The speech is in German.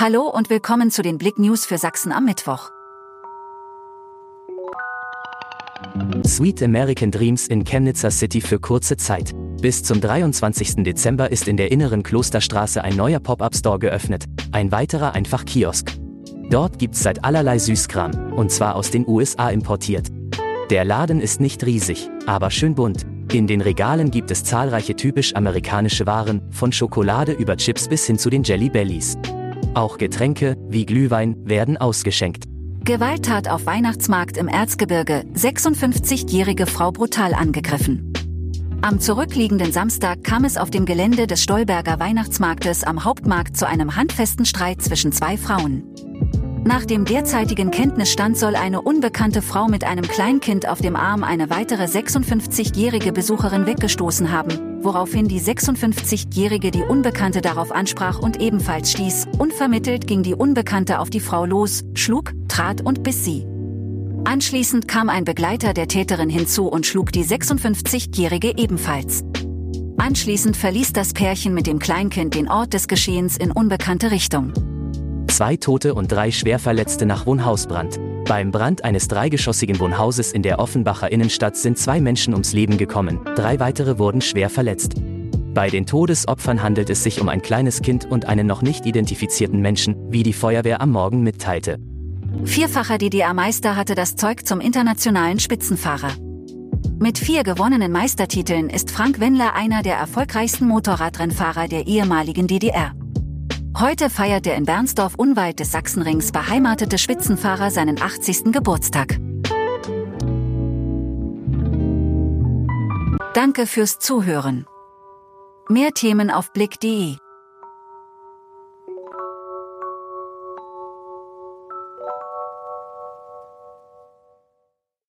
Hallo und willkommen zu den Blick News für Sachsen am Mittwoch. Sweet American Dreams in Chemnitzer City für kurze Zeit. Bis zum 23. Dezember ist in der inneren Klosterstraße ein neuer Pop-up-Store geöffnet, ein weiterer einfach Kiosk. Dort gibt's seit allerlei Süßkram, und zwar aus den USA importiert. Der Laden ist nicht riesig, aber schön bunt. In den Regalen gibt es zahlreiche typisch amerikanische Waren, von Schokolade über Chips bis hin zu den Jelly Bellies. Auch Getränke, wie Glühwein, werden ausgeschenkt. Gewalttat auf Weihnachtsmarkt im Erzgebirge, 56-jährige Frau brutal angegriffen. Am zurückliegenden Samstag kam es auf dem Gelände des Stolberger Weihnachtsmarktes am Hauptmarkt zu einem handfesten Streit zwischen zwei Frauen. Nach dem derzeitigen Kenntnisstand soll eine unbekannte Frau mit einem Kleinkind auf dem Arm eine weitere 56-jährige Besucherin weggestoßen haben, woraufhin die 56-jährige die Unbekannte darauf ansprach und ebenfalls stieß. Unvermittelt ging die Unbekannte auf die Frau los, schlug, trat und biss sie. Anschließend kam ein Begleiter der Täterin hinzu und schlug die 56-jährige ebenfalls. Anschließend verließ das Pärchen mit dem Kleinkind den Ort des Geschehens in unbekannte Richtung. Zwei Tote und drei Schwerverletzte nach Wohnhausbrand. Beim Brand eines dreigeschossigen Wohnhauses in der Offenbacher Innenstadt sind zwei Menschen ums Leben gekommen, drei weitere wurden schwer verletzt. Bei den Todesopfern handelt es sich um ein kleines Kind und einen noch nicht identifizierten Menschen, wie die Feuerwehr am Morgen mitteilte. Vierfacher DDR-Meister hatte das Zeug zum internationalen Spitzenfahrer. Mit vier gewonnenen Meistertiteln ist Frank Wendler einer der erfolgreichsten Motorradrennfahrer der ehemaligen DDR. Heute feiert der in Bernsdorf unweit des Sachsenrings beheimatete Spitzenfahrer seinen 80. Geburtstag. Danke fürs Zuhören. Mehr Themen auf blick.de